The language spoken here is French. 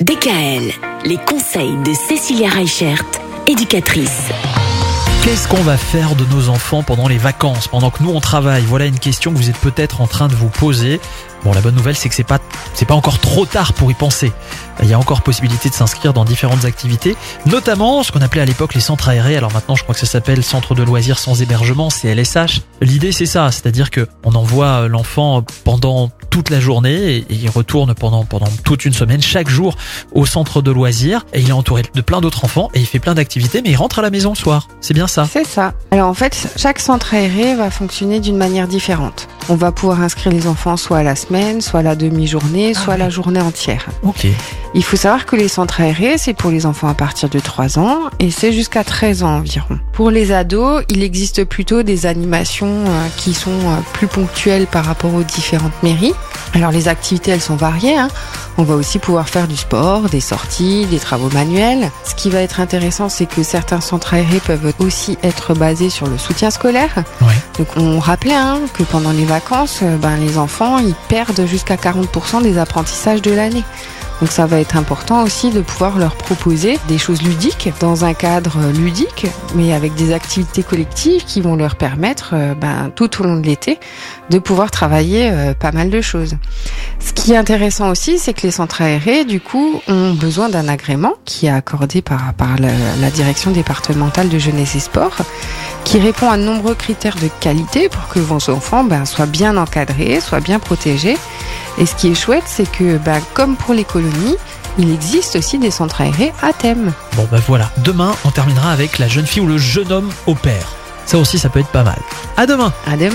DKL, les conseils de Cécilia Reichert, éducatrice. Qu'est-ce qu'on va faire de nos enfants pendant les vacances, pendant que nous on travaille? Voilà une question que vous êtes peut-être en train de vous poser. Bon, la bonne nouvelle, c'est que c'est pas, pas encore trop tard pour y penser. Il y a encore possibilité de s'inscrire dans différentes activités, notamment ce qu'on appelait à l'époque les centres aérés. Alors maintenant, je crois que ça s'appelle centre de loisirs sans hébergement, CLSH. L'idée, c'est ça, c'est-à-dire que on envoie l'enfant pendant toute la journée et il retourne pendant toute une semaine chaque jour au centre de loisirs et il est entouré de plein d'autres enfants et il fait plein d'activités mais il rentre à la maison le soir. C'est bien ça. C'est ça. Alors en fait, chaque centre aéré va fonctionner d'une manière différente. On va pouvoir inscrire les enfants soit à la semaine, soit à la demi-journée, Ah soit à ouais. la journée entière. Ok. Il faut savoir que les centres aérés, c'est pour les enfants à partir de 3 ans et c'est jusqu'à 13 ans environ. Pour les ados, il existe plutôt des animations euh, qui sont euh, plus ponctuelles par rapport aux différentes mairies. Alors les activités, elles sont variées. hein. On va aussi pouvoir faire du sport, des sorties, des travaux manuels. Ce qui va être intéressant, c'est que certains centres aérés peuvent aussi être basés sur le soutien scolaire. Ouais. Donc on rappelait hein, que pendant les euh, ben, les enfants ils perdent jusqu'à 40% des apprentissages de l'année. Donc ça va être important aussi de pouvoir leur proposer des choses ludiques dans un cadre ludique, mais avec des activités collectives qui vont leur permettre euh, ben, tout au long de l'été de pouvoir travailler euh, pas mal de choses. Ce qui est intéressant aussi, c'est que les centres aérés, du coup, ont besoin d'un agrément qui est accordé par, par la, la direction départementale de jeunesse et sport qui répond à de nombreux critères de qualité pour que vos enfants ben, soient bien encadrés, soient bien protégés. Et ce qui est chouette, c'est que ben, comme pour les colonies, il existe aussi des centres aérés à thème. Bon bah voilà. Demain, on terminera avec la jeune fille ou le jeune homme au père. Ça aussi, ça peut être pas mal. À demain. À demain.